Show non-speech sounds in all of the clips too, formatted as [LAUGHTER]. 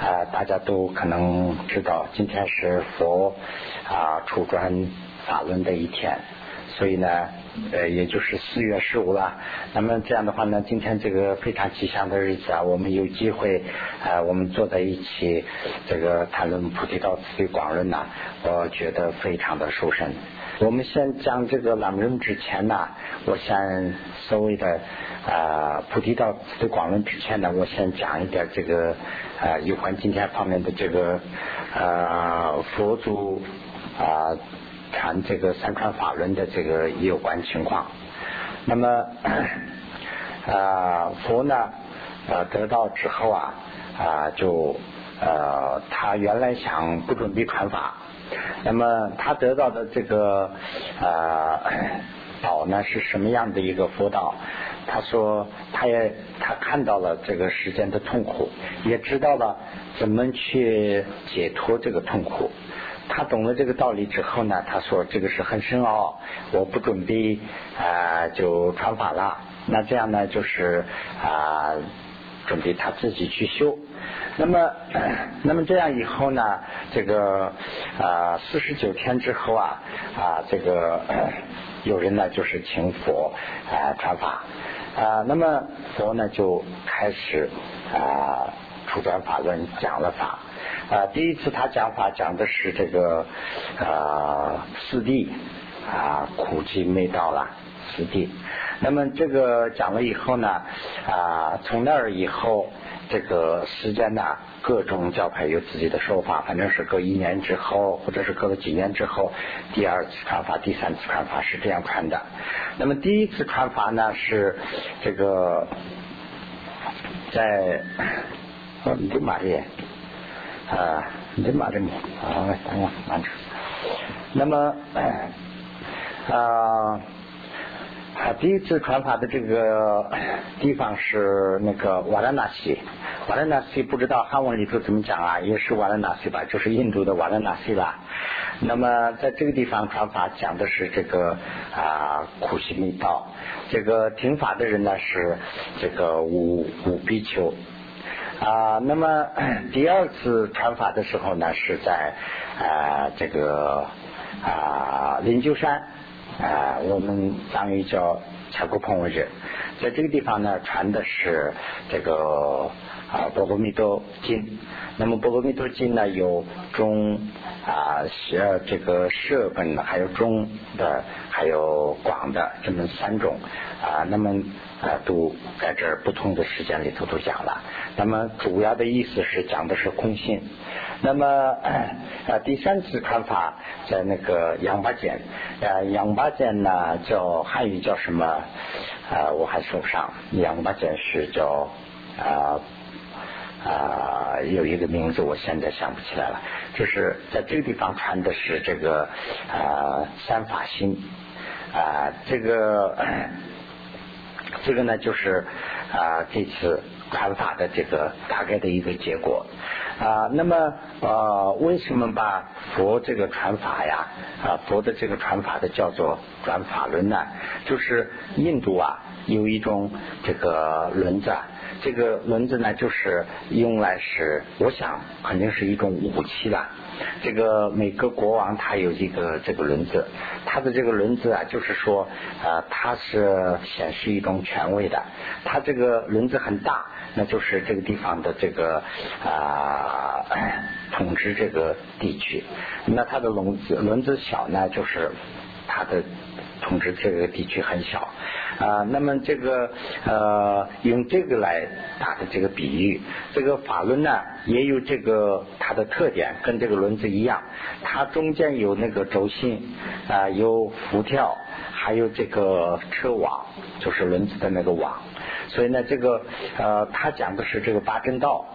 啊，大家都可能知道，今天是佛啊出转法轮的一天，所以呢，呃，也就是四月十五了。那么这样的话呢，今天这个非常吉祥的日子啊，我们有机会啊，我们坐在一起，这个谈论菩提道次第广论呐，我觉得非常的殊胜。我们先讲这个朗润之前呢，我先所谓的啊菩提道次第广论之前呢，我先讲一点这个啊有关今天方面的这个啊佛祖啊谈这个三传法轮的这个有关情况。那么啊佛呢啊得到之后啊啊就呃他原来想不准备传法。那么他得到的这个啊道呢是什么样的一个佛道？他说他也他看到了这个世间的痛苦，也知道了怎么去解脱这个痛苦。他懂了这个道理之后呢，他说这个是很深奥，我不准备啊就传法了。那这样呢就是啊准备他自己去修。那么，[CLEARS THROAT] 那么这样以后呢？这个啊，四十九天之后啊，啊，这个 [CLEARS THROAT] 有人呢就是请佛啊传法啊，那么佛呢就开始啊出转法论讲了法啊。第一次他讲法讲的是这个啊四谛啊苦集没到了四谛。那么这个讲了以后呢啊，从那儿以后。这个时间呢，各种教派有自己的说法，反正是隔一年之后，或者是隔了几年之后，第二次传法、第三次传法是这样传的。那么第一次传法呢，是这个在你的马里啊，你的马里啊，等我慢着。那么啊。第一次传法的这个地方是那个瓦拉纳西，瓦拉纳西不知道汉文里头怎么讲啊，也是瓦拉纳西吧，就是印度的瓦拉纳西吧。那么在这个地方传法讲的是这个啊苦行密道，这个听法的人呢是这个五五比丘啊。那么 [CLEARS THROAT] 第二次传法的时候呢是在啊这个啊灵鹫山。啊，我们藏语叫查古碰为者，在这个地方呢，传的是这个啊《波罗蜜多经》。那么《波罗蜜多经》呢，有中啊、呃这个舍本，还有中的，还有广的这么三种啊。那么啊，都在这儿不同的时间里头都讲了。那么主要的意思是讲的是空性。那么 [COUGHS] 啊，第三次传法在那个杨八简，啊杨八简呢叫汉语叫什么啊？我还说不上。杨八简是叫啊啊有一个名字，我现在想不起来了。就是在这个地方传的是这个啊三法心啊，这个 [CLEARS THROAT] 这个呢就是啊这次传法的这个大概的一个结果。啊，那么呃，为什么把佛这个传法呀，啊，佛的这个传法的叫做转法轮呢？就是印度啊，有一种这个轮子，这个轮子呢，就是用来是，我想肯定是一种武器了。这个每个国王他有一个这个轮子，他的这个轮子啊，就是说呃，它是显示一种权威的。它这个轮子很大。那就是这个地方的这个啊统治这个地区，那它的轮子轮子小呢，就是它的统治这个地区很小啊。那么这个呃用这个来打的这个比喻，这个法轮呢也有这个它的特点，跟这个轮子一样，它中间有那个轴心啊，有辐跳，还有这个车网，就是轮子的那个网。所以呢，这个呃，他讲的是这个八正道，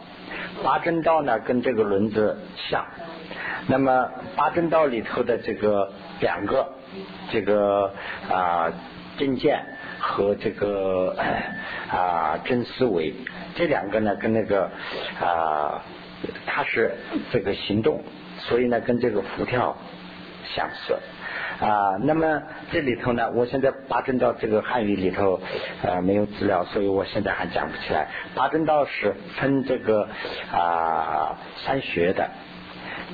八正道呢跟这个轮子像。那么八正道里头的这个两个这个啊正见和这个 [COUGHS] 啊真思维，这两个呢跟那个啊它是这个行动，所以呢跟这个浮跳相似啊。那么这里头呢，我现在八正道这个汉语里头呃没有资料，所以我现在还讲不起来。八正道是分这个啊三学的。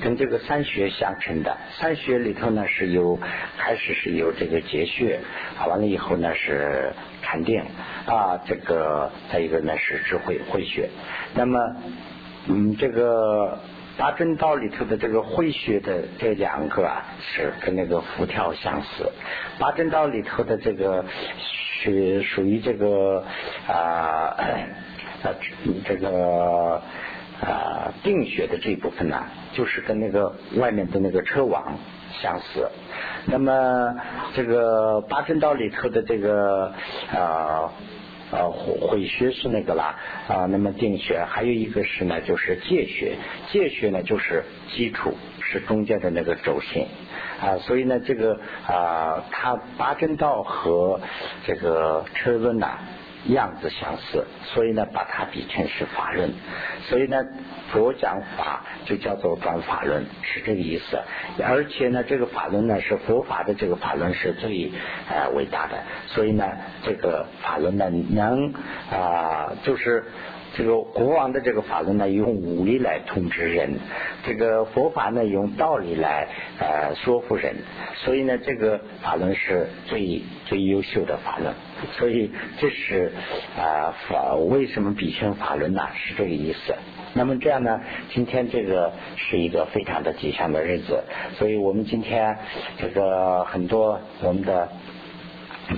跟这个三穴相称的，三穴里头呢是有开始是有这个结穴，完了以后呢是禅定啊，这个再一个呢是智慧慧穴。那么嗯，这个八正道里头的这个慧穴的这两个啊，是跟那个浮跳相似。八正道里头的这个是属于这个啊呃这个。啊，定学的这一部分呢，就是跟那个外面的那个车网相似。那么这个八正道里头的这个啊啊毁学是那个啦啊，那么定学还有一个是呢，就是戒学。戒学呢就是基础，是中间的那个轴心啊。所以呢，这个啊，它八正道和这个车轮呐。样子相似，所以呢，把它比成是法论。所以呢，佛讲法就叫做转法论，是这个意思。而且呢，这个法论呢，是佛法的这个法论是最呃伟大的。所以呢，这个法论呢，能啊，就是。这个国王的这个法论呢，用武力来统治人；这个佛法呢，用道理来呃说服人。所以呢，这个法论是最最优秀的法论。[LAUGHS] 所以这是啊法为什么比称法轮呢？是这个意思。那么这样呢，今天这个是一个非常的吉祥的日子，所以我们今天这个很多我们的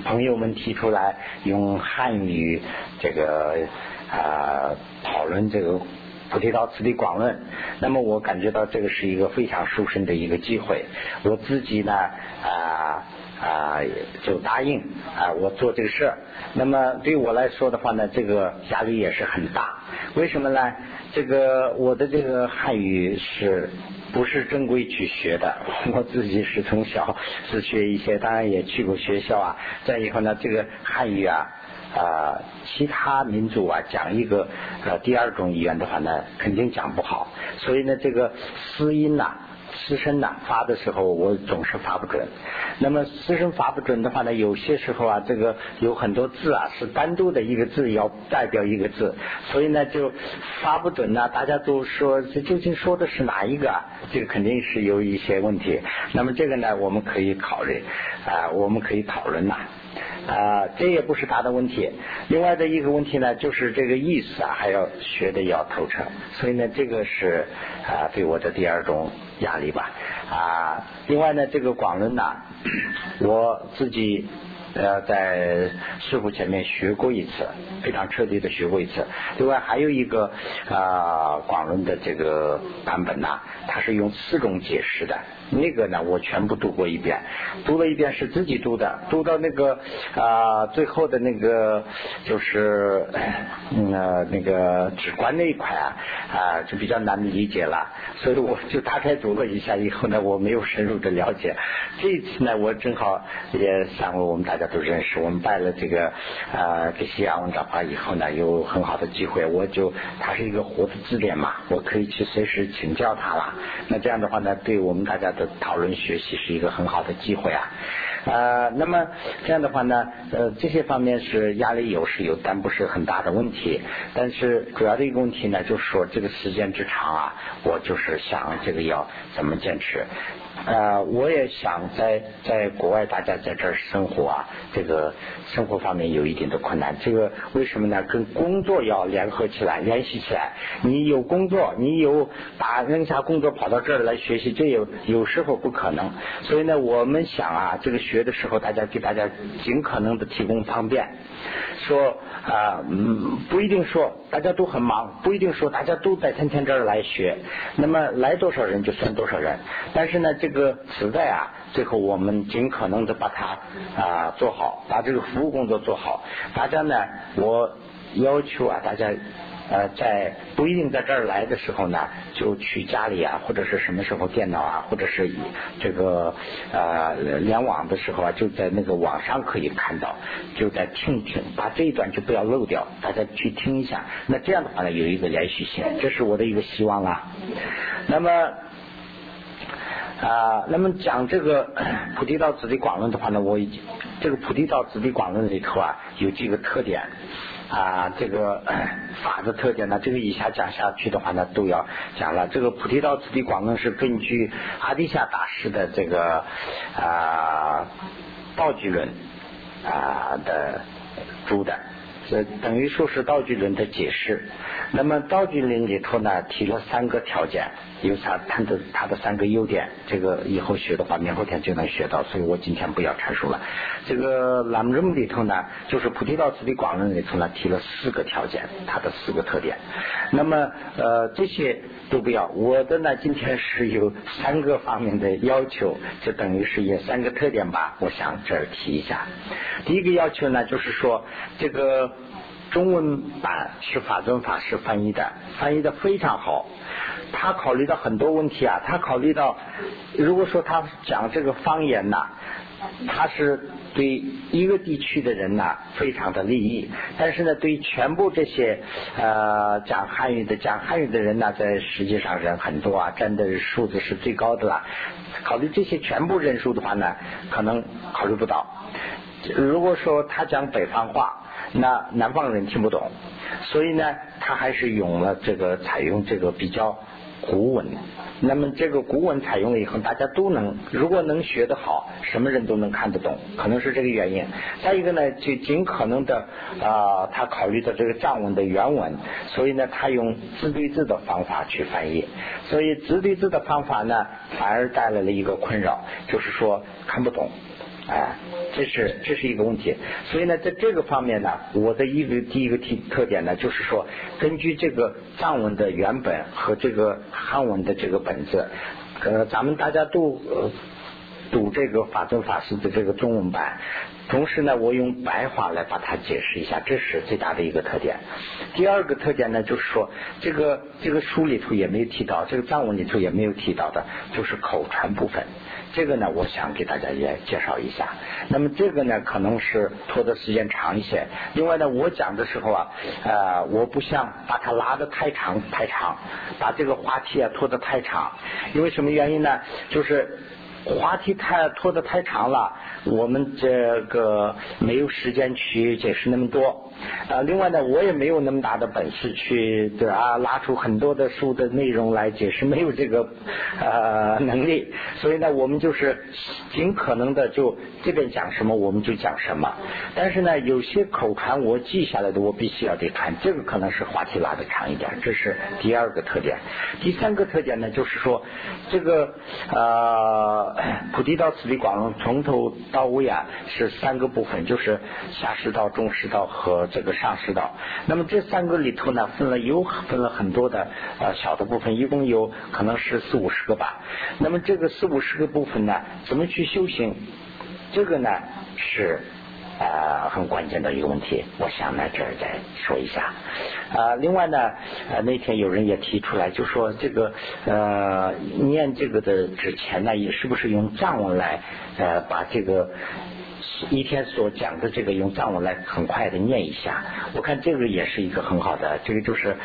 朋友们提出来用汉语这个。啊，讨论这个《菩提道次第广论》，那么我感觉到这个是一个非常殊胜的一个机会。我自己呢，啊啊，就答应啊，我做这个事儿。那么对我来说的话呢，这个压力也是很大。为什么呢？这个我的这个汉语是不是正规去学的？[LAUGHS] 我自己是从小 [LAUGHS] 自学一些，当然也去过学校啊。再以后呢，这个汉语啊。啊，其他民族啊，讲一个呃第二种语言的话呢，肯定讲不好。所以呢，这个私音呐、私生呢发的时候，我总是发不准。那么私生发不准的话呢，有些时候啊，这个有很多字啊是单独的一个字要代表一个字，所以呢就发不准呐。大家都说这究竟说的是哪一个？啊这个肯定是有一些问题。那么这个呢，我们可以考虑啊，我们可以讨论呐。啊这也不是他的问题。另外的一个问题呢，就是这个意思啊，还要学的要透彻。所以呢，这个是啊，对我的第二种压力吧。啊，另外呢，这个广论呢，[COUGHS] 我自己。呃，在师傅前面学过一次，非常彻底的学过一次。另外还有一个啊广论的这个版本呢，它是用四种解释的。那个呢，我全部读过一遍，读了一遍是自己读的，读到那个啊最后的那个就是呃那个直观那一块啊啊就比较难理解了，所以我就大概读了一下以后呢，我没有深入的了解。这一次呢，我正好也想为我们大家。都认识，我们拜了这个呃给西亚文长法以后呢，有很好的机会，我就他是一个活的字典嘛，我可以去随时请教他了。那这样的话呢，对我们大家的讨论学习是一个很好的机会啊。呃，那么这样的话呢，呃，这些方面是压力有是有，但不是很大的问题。但是主要的一个问题呢，就是说这个时间之长啊，我就是想这个要怎么坚持。呃，我也想在在国外，大家在这儿生活啊，这个生活方面有一定的困难。这个为什么呢？跟工作要联合起来、联系起来。你有工作，你有把扔下工作跑到这儿来学习，这有有时候不可能。所以呢，我们想啊，这个学的时候，大家给大家尽可能的提供方便。说啊，嗯，不一定说大家都很忙，不一定说大家都在天天这儿来学。那么来多少人就算多少人。但是呢，这个磁带啊，最后我们尽可能的把它啊做好，把这个服务工作做好。大家呢，我要求啊，大家。呃，在不一定在这儿来的时候呢，就去家里啊，或者是什么时候电脑啊，或者是以这个呃联网的时候啊，就在那个网上可以看到，就在听一听，把这一段就不要漏掉，大家去听一下。那这样的话呢，有一个连续性，这是我的一个希望啊。那么。啊，那么讲这个菩提道子的广论的话呢，我已经这个菩提道子的广论里头啊有几个特点啊，这个 [COUGHS] 法的特点呢，这个以下讲下去的话呢都要讲了。这个菩提道子的广论是根据阿底夏大师的这个啊道具论啊的主的。这等于说是道具论的解释。那么道具论里头呢，提了三个条件，有啥它的它的三个优点。这个以后学的话，明后天就能学到，所以我今天不要阐述了。这个南宗里头呢，就是菩提道次第广论里头呢，提了四个条件，它的四个特点。那么呃这些都不要，我的呢今天是有三个方面的要求，就等于是有三个特点吧。我想这儿提一下。第一个要求呢，就是说这个。中文版是法尊法师翻译的，翻译的非常好。他考虑到很多问题啊，他考虑到，如果说他讲这个方言呐，他是对一个地区的人呐非常的利益，但是呢，对全部这些呃讲汉语的讲汉语的人呢，在实际上人很多啊，占的数字是最高的了。考虑这些全部人数的话呢，可能考虑不到。如果说他讲北方话。那南方人听不懂，所以呢，他还是用了这个采用这个比较古文。那么这个古文采用了以后，大家都能，如果能学得好，什么人都能看得懂，可能是这个原因。再一个呢，就尽可能的啊，他考虑到这个藏文的原文，所以呢，他用字对字的方法去翻译。所以字对字的方法呢，反而带来了一个困扰，就是说看不懂。哎，这是这是一个问题，所以呢，在这个方面呢，我的一个第一个特特点呢，就是说，根据这个藏文的原本和这个汉文的这个本子，呃，咱们大家都读这个法尊法师的这个中文版，同时呢，我用白话来把它解释一下，这是最大的一个特点。第二个特点呢，就是说，这个这个书里头也没有提到，这个藏文里头也没有提到的，就是口传部分。这个呢，我想给大家也介绍一下。那么这个呢，可能是拖的时间长一些。另外呢，我讲的时候啊，呃，我不想把它拉得太长太长，把这个话题啊拖得太长。因为什么原因呢？就是话题太拖得太长了，我们这个没有时间去解释那么多。啊，另外呢，我也没有那么大的本事去对啊，拉出很多的书的内容来解释，没有这个呃能力，所以呢，我们就是尽可能的就这边讲什么我们就讲什么。但是呢，有些口传我记下来的，我必须要得传，这个可能是话题拉的长一点，这是第二个特点。第三个特点呢，就是说这个呃菩提道次第广论从头到尾啊是三个部分，就是下士道、中士道和这个上师道，那么这三个里头呢，分了有分了很多的呃小的部分，一共有可能是四五十个吧。那么这个四五十个部分呢，怎么去修行？这个呢是呃很关键的一个问题。我想呢这儿再说一下。啊，另外呢，呃那天有人也提出来，就说这个呃念这个的之前呢，也是不是用藏文来呃把这个。一天所讲的这个用藏文来很快的念一下，我看这个也是一个很好的，这个就是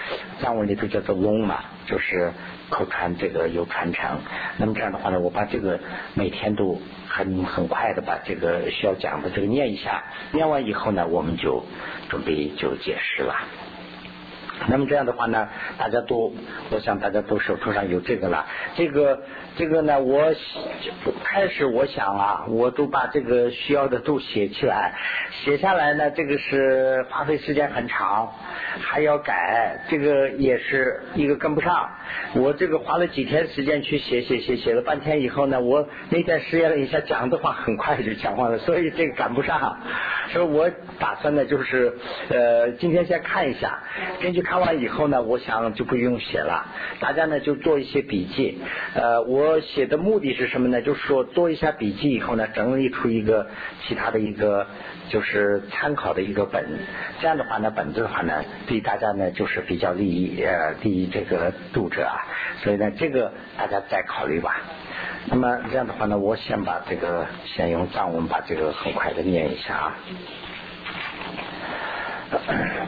藏文里头叫做嗡嘛，就是口传这个有传承。那么这样的话呢，我把这个每天都很很快的把这个需要讲的这个念一下，念完以后呢，我们就准备就解释了。那么这样的话呢，大家都，我想大家都手头上有这个了。这个这个呢，我开始我想啊，我都把这个需要的都写起来，写下来呢，这个是花费时间很长，还要改，这个也是一个跟不上。我这个花了几天时间去写写写，写了半天以后呢，我那天试验了一下，讲的话很快就讲完了，所以这个赶不上。所以我打算呢，就是呃，今天先看一下，根据看。看完以后呢，我想就不用写了，大家呢就做一些笔记。呃，我写的目的是什么呢？就是说做一下笔记以后呢，整理出一个其他的一个就是参考的一个本。这样的话呢，本子的话呢，对大家呢就是比较利益呃利益这个读者啊。所以呢，这个大家再考虑吧。那么这样的话呢，我先把这个先用藏文把这个很快的念一下啊。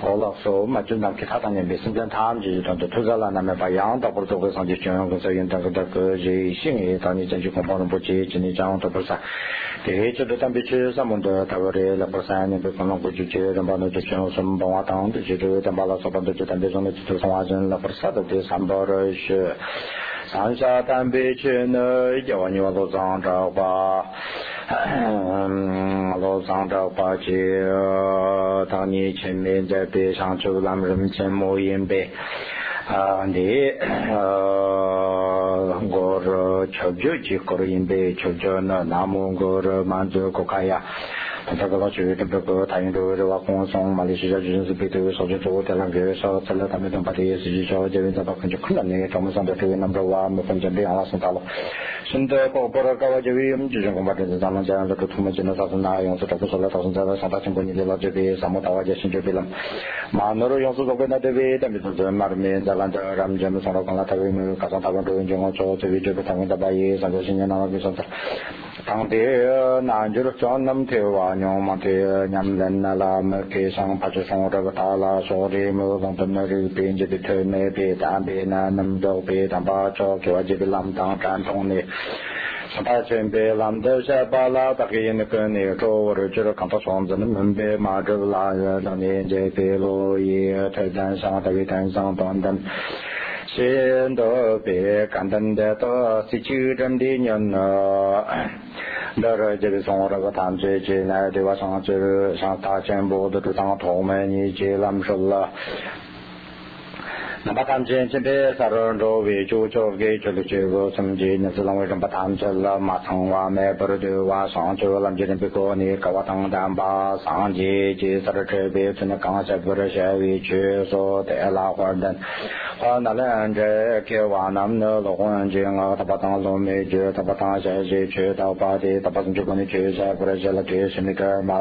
올라서 맞은 남게 사단에 메신저 다음 주도 투자라 남에 바양 더 버서 상지 중앙 그래서 연다가 그 제신이 단위 전주 공부는 보지 진이 장도 벌사 대해저도 담비 주사문도 다버에 라버사니 그거는 고주제 담바는 주청 선봉화 당도 제도 담발아서 반도 담배 전에 주도 상화전 라버사도 대 삼버시 三包的是。上下单北去呢，叫你我都长着吧。老张着把酒，当你前面在边上走，咱们人前莫言别。啊，你呃，我说求救几个人别，求救呢，那么我说满足国家呀。 他个老去跟这个太阳都这个放松，马来西亚就是被这个少去做的那个少，吃了他们都把这些事情说，这边找到很就困难的，专门上的这个那么多啊，没分钱别啊，送他了。现在包包了搞完这个，我们就是恐怕这是咱们讲这个土木进了造成哪样子，这不说了，造成在了上大情况，你的了这边什么大话就新就别了。马那个用是说跟那这边，咱们是这马里面在那这，咱们这边上了讲了，他们加上他们这边就我做这边这边他们在把也上个新年那个给上子。 당대 난주로 전남 대화뇽 마대 냠렌나라 메케상 파주상으로 달라 소리 모든 분들이 빈지디 테메 베다베나 남도 베담바초 교지비 람당 간통네 사파첸 베람데샤 발라 다기네 끄네 조르 주로 간파 송전은 멘베 마드라야 나네 제베로이 태단상 다기단상 돈단 xin do bi gan dan de do si chu zhen di nian na. Da re ji bi song ra ba tan zhe ji na de wa song zhe shang ta qian bo de zhang tong mei ni ji lam shou la. nabakam chen chen pe saron do we chu cho ge chu lu chu go sam ji na su lang we ram patam chal la ma thang wa me par de wa sang chu lam ji pe ko ni ka wa tang dam ba sang ji ji sar che be chen ka ma cha par sha we chu so te la wa dan ha na le an je ke wa nam no lo hon ji nga ta pa tang lo me ji ta pa tang sha ji chu ta pa de ta pa chu ko ni chu sa par sha la ke shi ni ka ma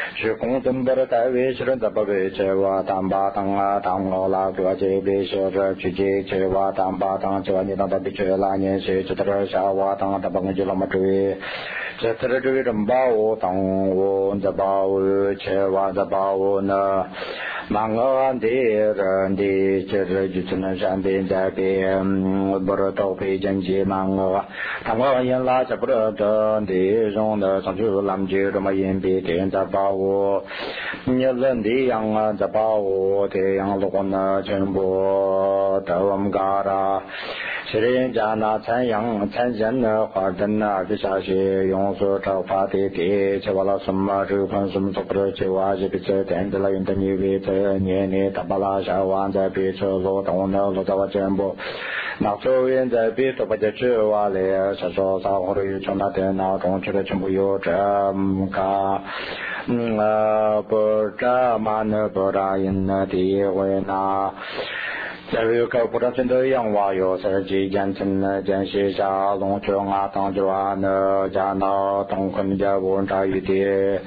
shi kung tum bar kai we shi ren zaba be che wa tam ba tang a tang lo la ge che be shi zhe chi che che wa tam ba tang che wa ni tang da bi che la nian shi che de sha wa tang da bang ji la ma zhe che de zhe ren ba wo tang wo zaba wo che wa zaba wo na mangawan de rande chir jutsun shambe zabe bor tau pe jan je mangawa tangwa yin la cha bro de de zong de sang chu lam je ro ma yin be de da ba wo nye len de yang da ba wo de yang lo na chen bo da wam ga ra. 只能上边在边，不知道会经济忙啊。他我因拉着不得的的，用的上去，人，家。那参阳参见的花灯啊，这下些用所找发的地，去完了什么这款什么做不了，去完这边这电子了，用的你别这年年大把拉下完在别车落动了，落到我全部。那周边在别都把这车完了，啥说啥或者有从那电脑中去的全部有这么个，嗯啊不这嘛那不答应那地位那。再有个不知真的养娃哟，是几件成了件写下农村啊，当就啊那家那东坤家文章一点，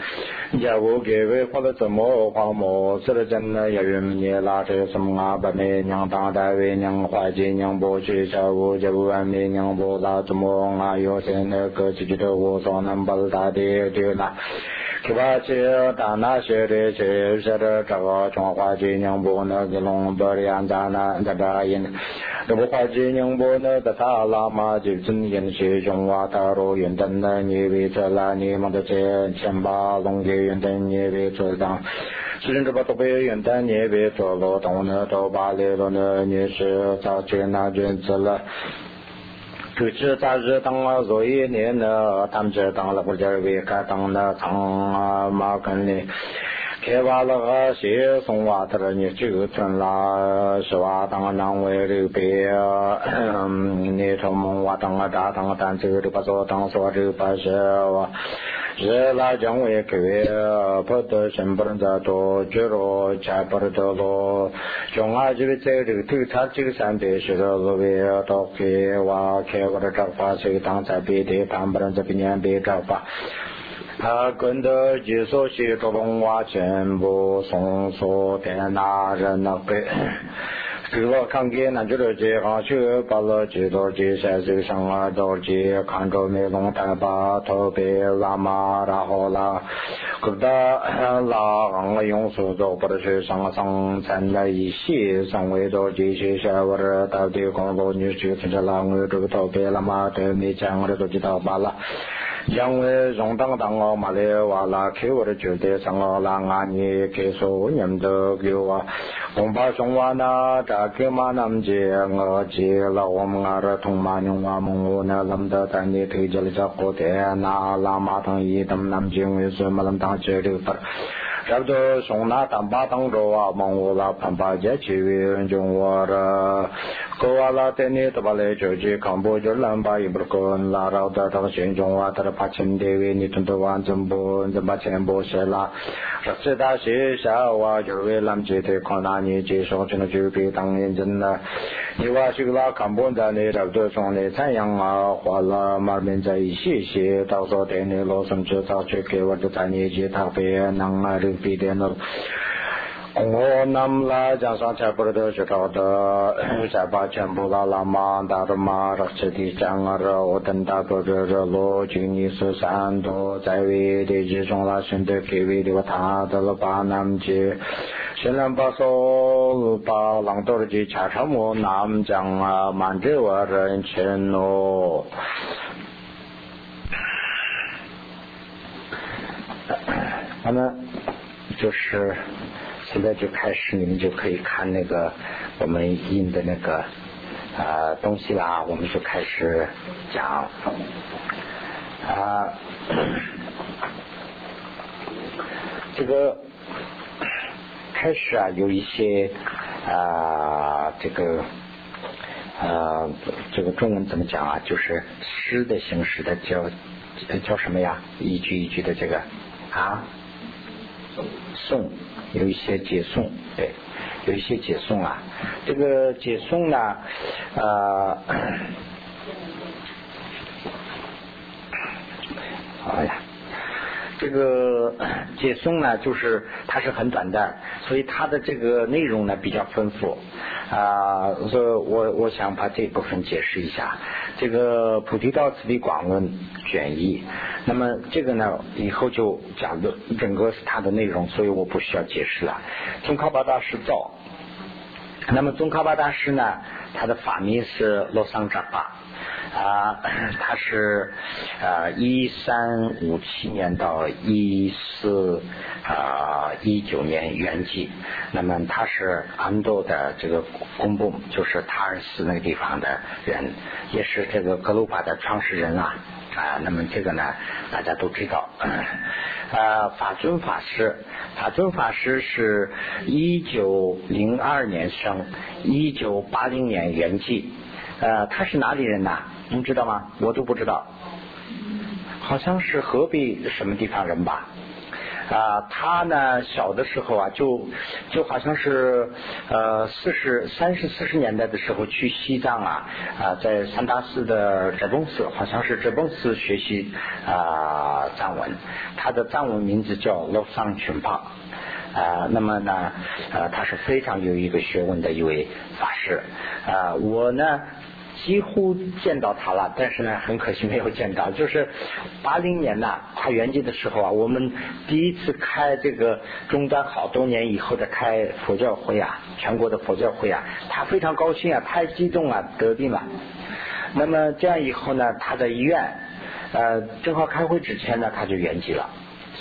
家务给为花了这么花么，是了真的要用你拿着什么啊？把你娘当单位娘怀金娘不去家务家务外面娘不拿怎么啊？有些那个自己的我说能把大的丢那。 七八七大那些的去些的这个从花季娘不那个龙不的样子那在这因，这不花季娘不那个他拉嘛就真言是中华大陆云灯那你为这那你们的这千把龙的云灯你为这当，虽然这把都被云灯你为这罗东那都把里头那你是早去那君子了。 就知咱日当了若一年呢，他们这当了国家为该当了长啊马根的，开发了个些送娃的了，你就成了是吧当两位的别，你从梦娃当了大当单走的把做当说的把些娃。日拉将为各位不得行不能再多觉罗加不得得罗，将啊这个在这个头他这个三百是了各位到给娃开我的找法，谁当在别的办不能在别年别找法。他跟着几所西着龙瓦全部送所天那人那北。这个 그거 관계 난저로 제 가슈 발로 제도 제 사실 상화 도제 칸도 메롱 타바 토베 라마 라홀라 그다 라랑 용수도 버르시 상상 산나 이시 상외도 제시 샤워르 다데 공도 뉴스 전라랑 그 토베 라마 데 메장으로 도지다 발라 因为容当当我马来瓦拉开我的酒店上我拉阿尼开所念的给我，红包送我那扎给马南街我接了我们阿的同马牛瓦蒙我那lâm的在你推荐了这火店那拉马汤一等南京为什么能当这里的？差不多送那当把当着啊，蒙 shabdo songna tamba tangrowa mangwola pampa je chiwi njungwa ra kowa la teni tabale choji kambo jorlamba imbrukon la rao da tang shen jungwa tar pachin dewi nitundu wan zumbu zumba chenpo she la. Rakse da she sha wa jorwe lam che te kona ni je song chen ju pi tang yin zin na. Niwa shik la kambo da ni rabdo song le chan yang a hua la mar min za yi shi shi tao so teni lo sum chu tao che ke wa du ta ni je tak pe nang a ri yin pi de nor ngo nam la ja sa cha par de cha ta da sa ba chan bu la la ma da ra ma ra che di chang ra o tan da do de ra lo ji ni su san do zai we de ji zhong la shen de ke we de wa ta da la ba nam ji shen lan ba so ba lang do ji cha cha mo nam jang man de wa ren chen no 하나 就是现在就开始，你们就可以看那个我们印的那个啊东西啦。我们就开始讲啊，这个开始啊有一些啊这个啊这个中文怎么讲啊？就是诗的形式的叫叫什么呀？一句一句的这个啊。送有一些解送，对，有一些解送啊。这个解送呢，呃，[COUGHS] 哎呀，这个解颂呢，就是它是很短的，所以它的这个内容呢比较丰富啊。所以我我想把这部分解释一下。这个《菩提道次第广论》卷一，那么这个呢，以后就讲的整个是它的内容，所以我不需要解释了。宗喀巴大师造，那么宗喀巴大师呢，他的法名是罗桑扎巴。啊，[COUGHS] 他是啊一三五七年到一四啊一九年圆寂。那么他是安多的这个公部，就是塔尔寺那个地方的人，也是这个格鲁巴的创始人啊啊。那么这个呢，大家都知道。啊，[COUGHS] 法尊法师，法尊法师是一九零二年生，一九八零年圆寂。呃，他是哪里人呢？你知道吗？我都不知道，好像是河北什么地方人吧？啊，他呢小的时候啊，就就好像是呃四十三十四十年代的时候去西藏啊啊，在三大寺的哲崩寺，好像是哲崩寺学习啊藏文，他的藏文名字叫罗桑群帕啊，那么呢呃他是非常有一个学问的一位法师啊，我呢。几乎见到他了，但是呢，很可惜没有见到。就是八零年呢，他圆寂的时候啊，我们第一次开这个中断好多年以后的开佛教会啊，全国的佛教会啊，他非常高兴啊，太激动了，得病了。那么这样以后呢，他在医院，呃，正好开会之前呢，他就圆寂了。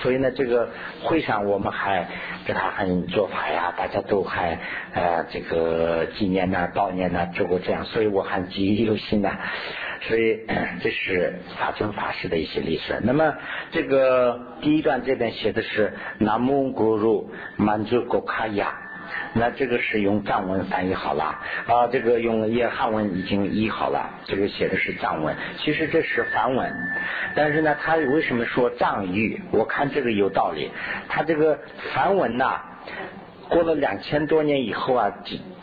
所以呢，这个会上我们还给他很做法呀，大家都还呃这个纪念呐、悼念呐，做过这样，所以我还记忆犹新呐。所以这是法尊法师的一些历史。那么这个第一段这边写的是南蒙古鲁满族国卡雅。那这个是用藏文翻译好了。啊，这个用也汉文已经译好了，这个写的是藏文，其实这是梵文，但是呢，他为什么说藏语？我看这个有道理，他这个梵文呐，过了两千多年以后啊，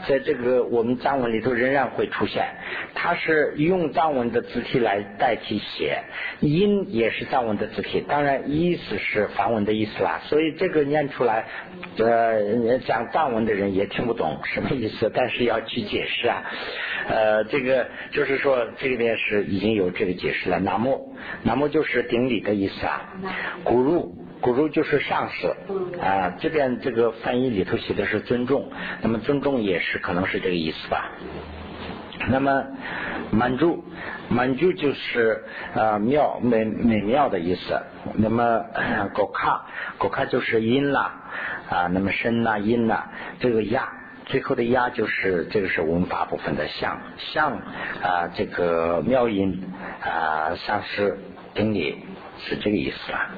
在这个我们藏文里头仍然会出现。它是用藏文的字体来代替写，音也是藏文的字体，当然意思是梵文的意思啦。所以这个念出来，呃，讲藏文的人也听不懂什么意思，但是要去解释啊。[LAUGHS] 呃，这个就是说，这里面是已经有这个解释了。南无，南无就是顶礼的意思啊。古入，古入就是上司啊。这边这个翻译里头写的是尊重，那么尊重也是可能是这个意思吧。那么满珠，满珠就是啊妙美美妙的意思。那么果卡，果卡就是音啦啊，那么声呐音呐，这个压。最后的压就是这个是文法部分的像像啊这个妙音啊上师顶礼是这个意思啊。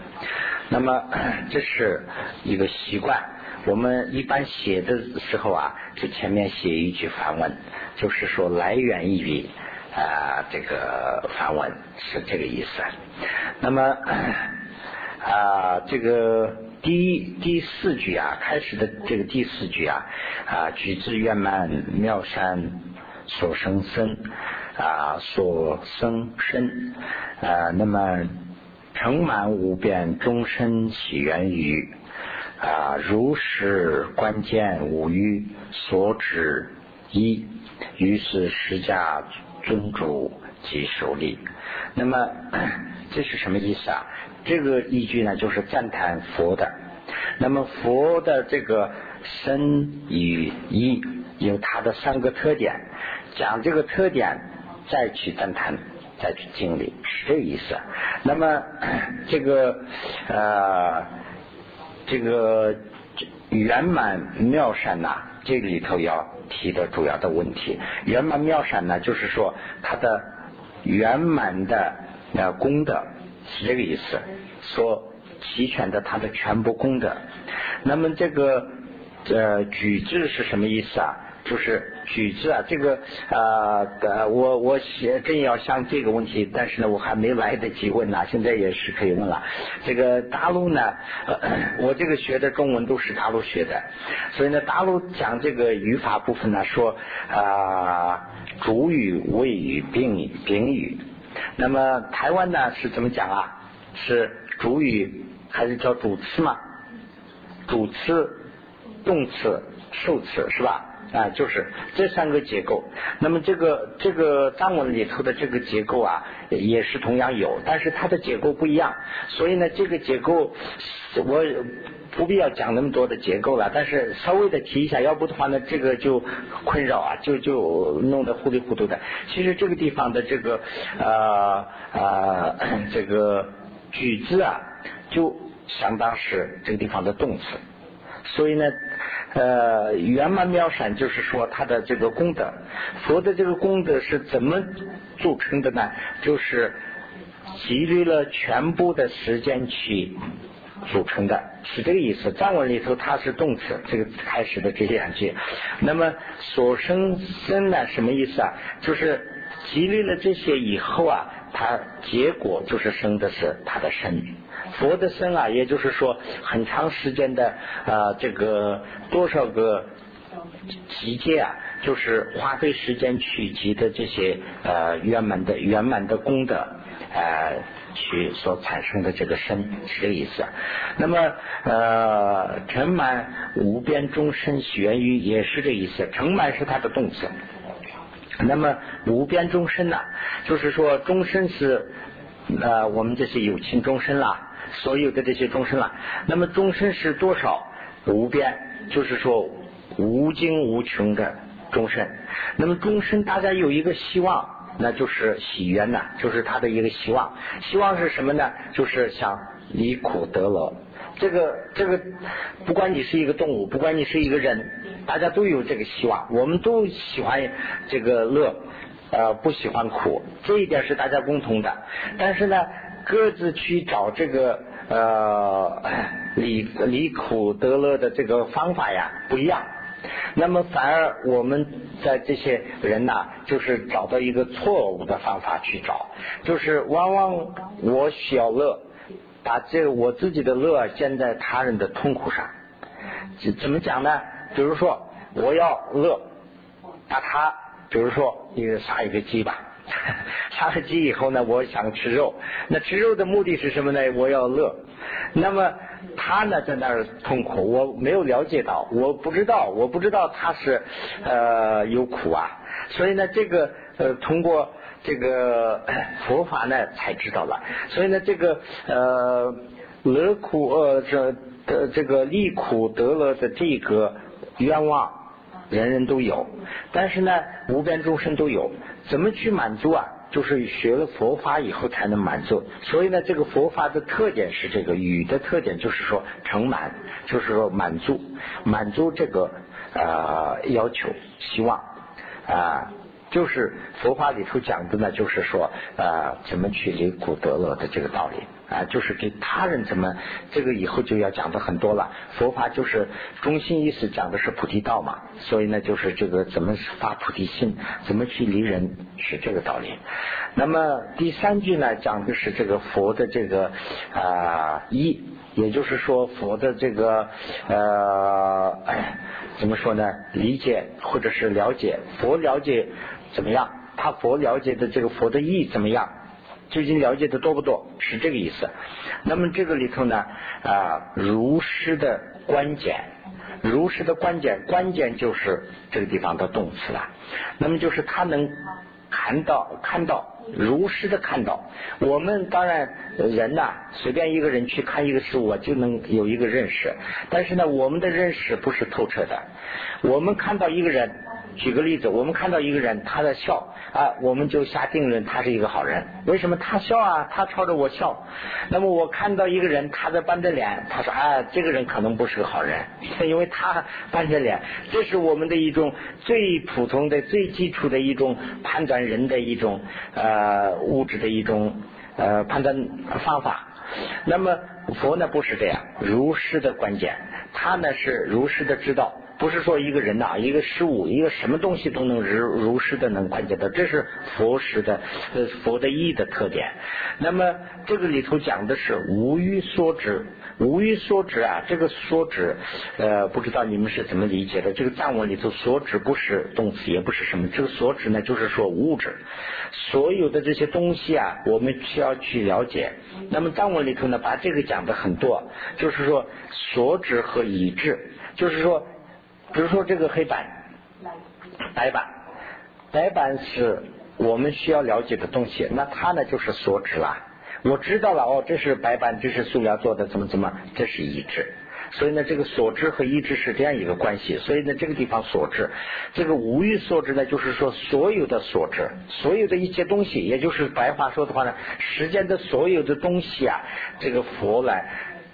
那么 [CLEARS THROAT] 这是一个习惯，我们一般写的时候啊，就前面写一句梵文，就是说来源于啊这个梵文是这个意思。那么 [CLEARS THROAT] 啊这个。第一第四句啊，开始的这个第四句啊啊，举之圆满妙善所生生啊所生身啊，那么成满无边终身起源于啊如是观见无余所指一，于是释迦尊主即受力。那么这是什么意思啊？这个依据呢，就是赞叹佛的。那么佛的这个身与意有它的三个特点，讲这个特点再去赞叹，再去经历，是这个意思。那么 [CLEARS THROAT] 这个呃这个圆满妙善呐，这里头要提的主要的问题，圆满妙善呢，就是说它的圆满的呃功德。是这个意思，说齐全的他的全部功德。那么这个呃举字是什么意思啊？就是举字啊，这个呃我我写正要想这个问题，但是呢我还没来得及问呢，现在也是可以问了。这个大陆呢，我这个学的中文都是大陆学的，所以呢大陆讲这个语法部分呢，说啊主语、谓语、宾语、宾语。那么台湾呢是怎么讲啊？是主语还是叫主词嘛？主词、动词、受词是吧？啊，就是这三个结构。那么这个这个藏文里头的这个结构啊，也是同样有，但是它的结构不一样。所以呢，这个结构我不必要讲那么多的结构了，但是稍微的提一下，要不的话呢，这个就困扰啊，就就弄得糊里糊涂的。其实这个地方的这个呃呃这个举字啊，就相当是这个地方的动词。所以呢。呃，圆满妙善就是说他的这个功德，佛的这个功德是怎么组成的呢？就是积累了全部的时间去组成的，是这个意思。藏文里头它是动词，这个开始的这两句。那么所生生呢，什么意思啊？就是积累了这些以后啊，它结果就是生的是他的身。佛的身啊，也就是说很长时间的啊，这个多少个集结啊，就是花费时间取集的这些呃圆满的圆满的功德呃去所产生的这个身是这个意思。那么呃成满无边众生喜源于也是这意思，成满是它的动词。那么无边终身呢，就是说终身是呃我们这些有情终身啦。所有的这些众生啊，那么众生是多少？无边，就是说无尽无穷的众生。那么众生大家有一个希望，那就是喜缘呐，就是他的一个希望。希望是什么呢？就是想离苦得乐。这个这个，不管你是一个动物，不管你是一个人，大家都有这个希望。我们都喜欢这个乐，呃，不喜欢苦，这一点是大家共同的。但是呢？各自去找这个呃离离苦得乐的这个方法呀不一样，那么反而我们在这些人呐，就是找到一个错误的方法去找，就是往往我小乐，把这个我自己的乐建在他人的痛苦上，怎怎么讲呢？比如说我要乐，把他，比如说一个杀一个鸡吧，[LAUGHS] 杀了鸡以后呢，我想吃肉，那吃肉的目的是什么呢？我要乐，那么他呢在那儿痛苦，我没有了解到，我不知道，我不知道他是呃有苦啊，所以呢，这个呃通过。这个 [COUGHS] 佛法呢才知道了，所以呢，这个呃乐苦呃这的这个利苦得乐的这个愿望，人人都有，但是呢，无边众生都有，怎么去满足啊？就是学了佛法以后才能满足。所以呢，这个佛法的特点是这个语的特点，就是说成满，就是说满足，满足这个呃要求、希望啊。就是佛法里头讲的呢，就是说呃，怎么去离苦得乐的这个道理啊，就是给他人怎么这个以后就要讲的很多了。佛法就是中心意思讲的是菩提道嘛，所以呢，就是这个怎么发菩提心，怎么去离人是这个道理。那么第三句呢，讲的是这个佛的这个啊一，也就是说佛的这个呃怎么说呢？理解或者是了解佛了解。怎么样？他佛了解的这个佛的意怎么样？究竟了解的多不多？是这个意思。那么这个里头呢啊，如实的关键，如实的关键，关键就是这个地方的动词了。那么就是他能看到，看到。如实的看到，我们当然人呐，随便一个人去看一个事物，就能有一个认识。但是呢，我们的认识不是透彻的。我们看到一个人，举个例子，我们看到一个人他在笑啊，我们就下定论他是一个好人。为什么他笑啊？他朝着我笑。那么我看到一个人他在板着脸，他说啊，这个人可能不是个好人，[LAUGHS] 因为他板着脸。这是我们的一种最普通的、最基础的一种判断人的一种呃。物质的一种呃判断方法。那么佛呢不是这样，如实的关键，他呢是如实的知道，不是说一个人呐，一个事物，一个什么东西都能如如实的能关键的，这是佛识的呃佛的意义的特点。那么这个里头讲的是无欲所知。无欲所指啊，这个所指，呃，不知道你们是怎么理解的？这个藏文里头所指不是动词，也不是什么，这个所指呢，就是说物质，所有的这些东西啊，我们需要去了解。那么藏文里头呢，把这个讲的很多，就是说所指和已知，就是说，比如说这个黑板，白板，白板是我们需要了解的东西，那它呢就是所指了。我知道了哦，这是白板，这是塑料做的，怎么怎么，这是意志。所以呢，这个所知和意志是这样一个关系。所以呢，这个地方所知，这个无欲所知呢，就是说所有的所知，所有的一切东西，也就是白话说的话呢，时间的所有的东西啊，这个佛来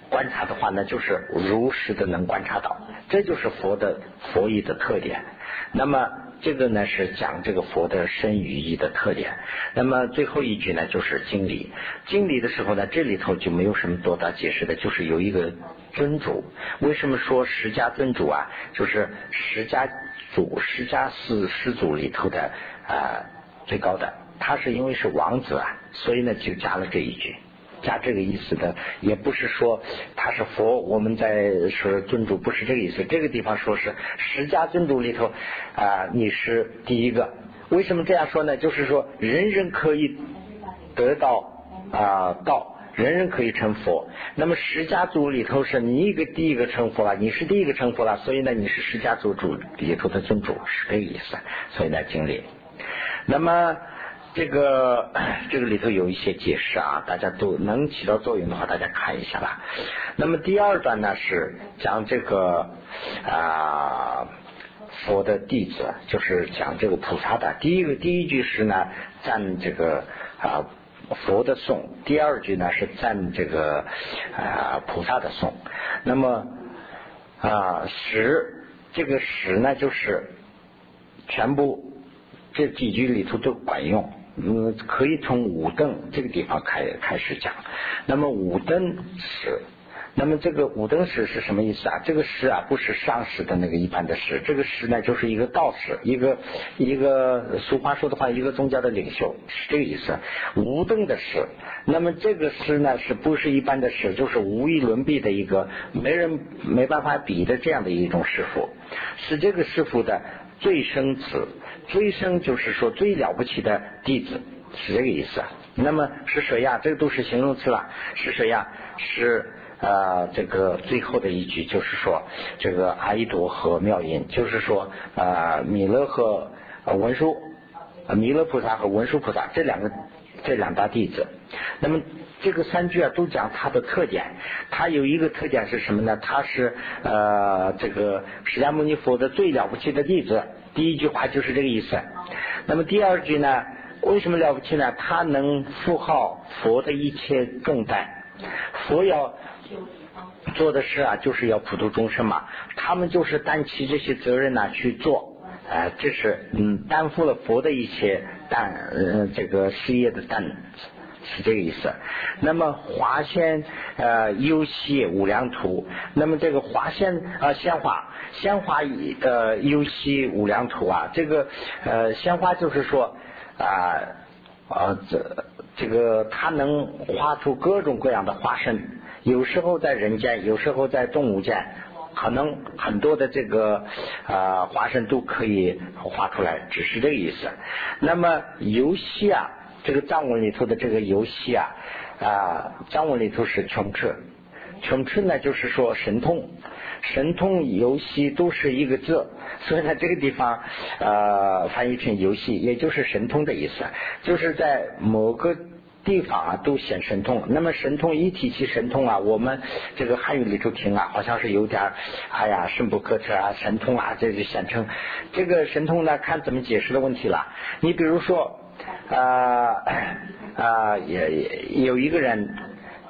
观察的话呢，就是如实的能观察到，这就是佛的佛意的特点。那么。这个呢是讲这个佛的身与意的特点。那么最后一句呢就是经理。经理的时候呢，这里头就没有什么多大解释的，就是有一个尊主。为什么说十家尊主啊？就是十家祖、十家四师祖里头的啊最高的。他是因为是王子啊，所以呢就加了这一句。加这个意思的，也不是说他是佛，我们在说尊主不是这个意思。这个地方说是十家尊主里头啊，你是第一个。为什么这样说呢？就是说人人可以得到啊道，人人可以成佛。那么十家族里头是你一个第一个成佛了，你是第一个成佛了，所以呢你是十家族主里头的尊主，是这个意思。所以呢经历，那么。这个 [COUGHS] 这个里头有一些解释啊，大家都能起到作用的话，大家看一下吧。那么第二段呢是讲这个啊佛的弟子，就是讲这个菩萨的。第一个第一句是呢赞这个啊佛的颂，第二句呢是赞这个啊菩萨的颂。那么啊十这个十呢就是全部这几句里头都管用。嗯，可以从五灯这个地方开开始讲。那么五灯是，那么这个五灯石是什么意思啊？这个石啊不是上师的那个一般的石，这个石呢就是一个道士，一个一个俗话说的话，一个宗教的领袖是这个意思。无灯的石，那么这个石呢是不是一般的石？就是无与伦比的一个没人没办法比的这样的一种师傅，是这个师傅的最生子，最生就是说最了不起的弟子，是这个意思啊。那么是谁呀？这个都是形容词了，是谁呀？是。呃，这个最后的一句就是说，这个阿依多和妙音，就是说，呃，弥勒和文殊，弥勒菩萨和文殊菩萨这两个这两大弟子。那么这个三句啊，都讲它的特点。它有一个特点是什么呢？它是呃，这个释迦牟尼佛的最了不起的弟子。第一句话就是这个意思。那么第二句呢？为什么了不起呢？他能负号佛的一切重担，佛要。做的事啊，就是要普度众生嘛。他们就是担起这些责任呢去做，呃，这是嗯担负了佛的一些担，呃，这个事业的担，是这个意思。那么华仙呃优西无量图，那么这个华仙啊鲜花鲜花呃优西无量图啊，这个呃鲜花就是说啊啊这这个它能画出各种各样的花身。有时候在人间，有时候在动物间，可能很多的这个啊化身都可以画出来，只是这个意思。那么游戏啊，这个藏文里头的这个游戏啊啊，藏文里头是穷彻，穷彻呢就是说神通，神通游戏都是一个字，所以呢这个地方呃翻译成游戏，也就是神通的意思，就是在某个。地方啊都显神通，那么神通一提起神通啊，我们这个汉语里头听啊，好像是有点哎呀深不可测啊，神通啊，这就显成这个神通呢，看怎么解释的问题了。你比如说啊啊，也有一个人，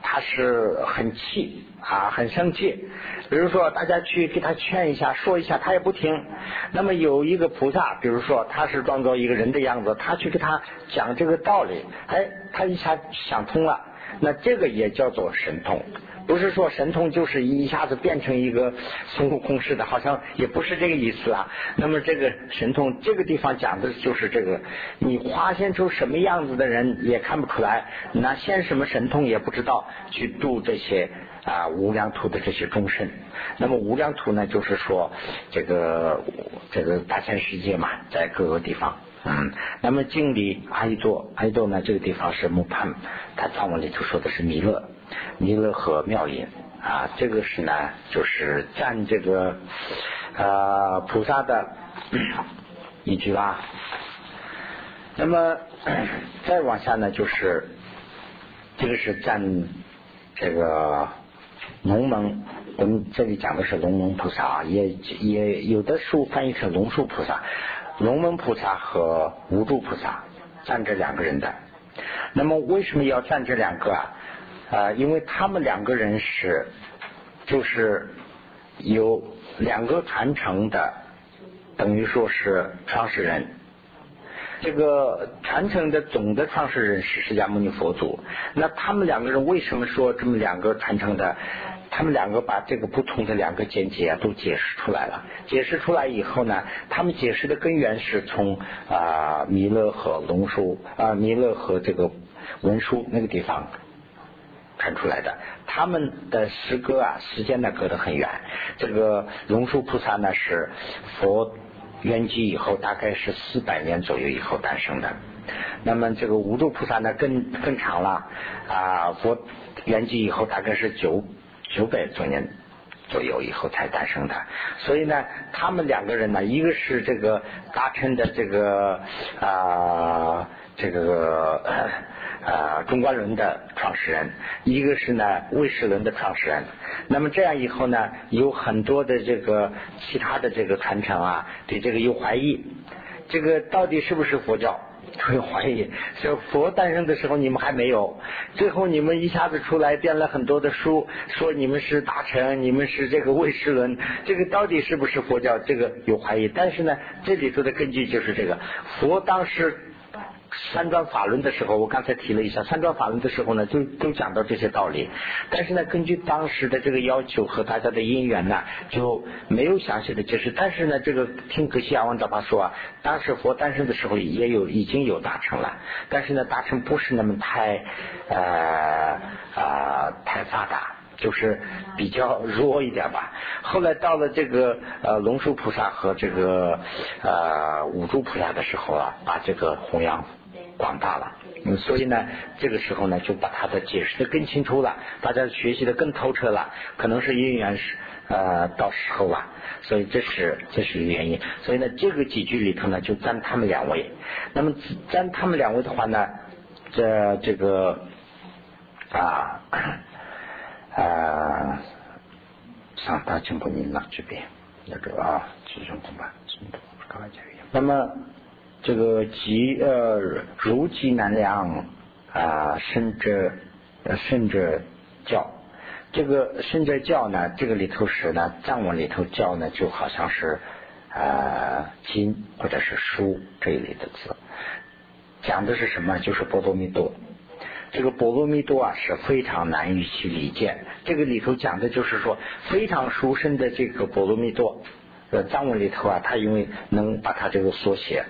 他是很气啊，很生气。比如说，大家去给他劝一下，说一下，他也不听。那么有一个菩萨，比如说他是装作一个人的样子，他去给他讲这个道理，哎，他一下想通了。那这个也叫做神通，不是说神通就是一下子变成一个孙悟空似的，好像也不是这个意思啊。那么这个神通，这个地方讲的就是这个，你发现出什么样子的人也看不出来，那现什么神通也不知道，去度这些。啊，无量图的这些众生，那么无量图呢，就是说这个这个大千世界嘛，在各个地方，嗯，那么经里阿依多，阿依多呢，这个地方是木盘，他藏文里头说的是弥勒，弥勒和妙音啊，这个是呢，就是赞这个呃菩萨的一句吧。那么再往下呢，就是这个是赞这个。龙门，我们这里讲的是龙门菩萨啊，也也有的书翻译成龙树菩萨。龙门菩萨和无住菩萨站这两个人的。那么为什么要站这两个啊？啊，因为他们两个人是就是有两个传承的，等于说是创始人。这个传承的总的创始人是释迦牟尼佛祖。那他们两个人为什么说这么两个传承的？他们两个把这个不同的两个见解啊都解释出来了。解释出来以后呢，他们解释的根源是从啊弥勒和龙树啊弥勒和这个文殊那个地方传出来的。他们的诗歌啊时间呢隔得很远。这个龙树菩萨呢是佛。圆寂以后大概是四百年左右以后诞生的，那么这个无住菩萨呢更更长了啊，佛圆寂以后大概是九九百多年左右以后才诞生的，所以呢，他们两个人呢，一个是这个大乘的这个啊这个。呃，呃中观论的创始人，一个是呢魏世伦的创始人。那么这样以后呢，有很多的这个其他的这个传承啊，对这个有怀疑，这个到底是不是佛教？有怀疑。说佛诞生的时候你们还没有，最后你们一下子出来编了很多的书，说你们是大臣，你们是这个魏世伦，这个到底是不是佛教？这个有怀疑。但是呢，这里头的根据就是这个佛当时。三转法轮的时候，我刚才提了一下三转法轮的时候呢，就都讲到这些道理。但是呢，根据当时的这个要求和大家的因缘呢，就没有详细的解释。但是呢，这个听格西亚王达巴说啊，当时佛诞生的时候也有已经有达成了，但是呢，达成不是那么太呃啊太发达。就是比较弱一点吧。后来到了这个呃龙树菩萨和这个呃五珠菩萨的时候啊，把这个弘扬广大了。嗯，所以呢，这个时候呢，就把它的解释的更清楚了，大家学习的更透彻了。可能是因缘是呃到时候啊，所以这是这是一个原因。所以呢，这个几句里头呢，就占他们两位。那么占他们两位的话呢，这这个啊。啊，上大清不宁了这边那个啊，集中恐怕什么都刚才讲。那么这个极呃如极难量啊，甚至甚至教，这个甚至教呢，这个里头是呢藏文里头教呢，就好像是啊经或者是书这一类的字，讲的是什么？就是波罗蜜多。这个波罗蜜多啊是非常难以去理解。这个里头讲的就是说非常殊胜的这个波罗蜜多。呃，藏文里头啊，他因为能把它这个缩写，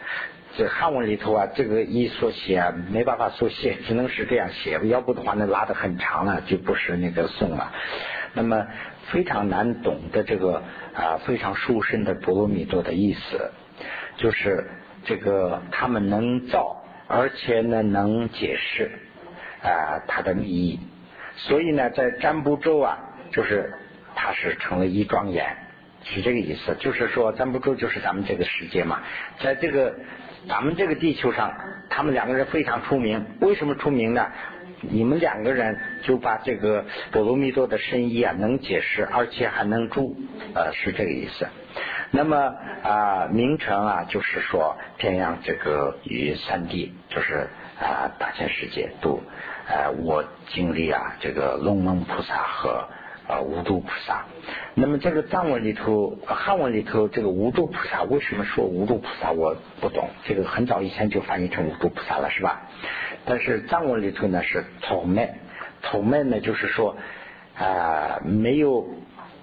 这汉文里头啊，这个一缩写啊，没办法缩写，只能是这样写，要不的话呢拉的很长了，就不是那个宋了。那么非常难懂的这个啊，非常殊胜的波罗蜜多的意思，就是这个他们能造，而且呢能解释。啊，它的意义，所以呢，在占卜咒啊，就是它是成了一庄严，是这个意思。就是说，占卜咒就是咱们这个世界嘛，在这个咱们这个地球上，他们两个人非常出名。为什么出名呢？你们两个人就把这个波罗蜜多的深意啊，能解释，而且还能住，呃，是这个意思。那么啊，名称啊，就是说天阳这个与三地，就是啊，大千世界都。呃，我经历啊，这个龙门菩萨和呃无住菩萨。那么这个藏文里头、汉文里头，这个无住菩萨为什么说无住菩萨？我不懂。这个很早以前就翻译成无住菩萨了，是吧？但是藏文里头呢是头麦，头麦呢就是说啊，没有，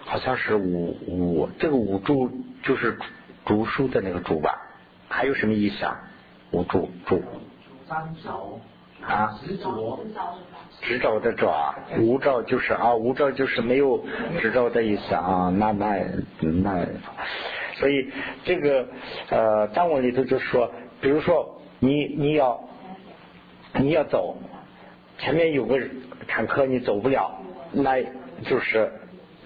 好像是五五这个五住就是竹书的那个竹吧？还有什么意思啊？无住竹。啊，执着，执着的爪，无照就是啊，无照就是没有执照的意思啊，那那那，所以这个呃，单文里头就说，比如说你你要你要走，前面有个坦克你走不了，那就是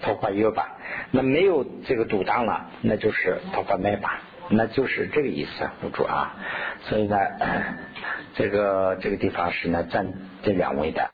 头发约吧，那没有这个阻挡了，那就是头发麦吧。那就是这个意思，辅助啊，所以呢，这个这个地方是呢占这两位的。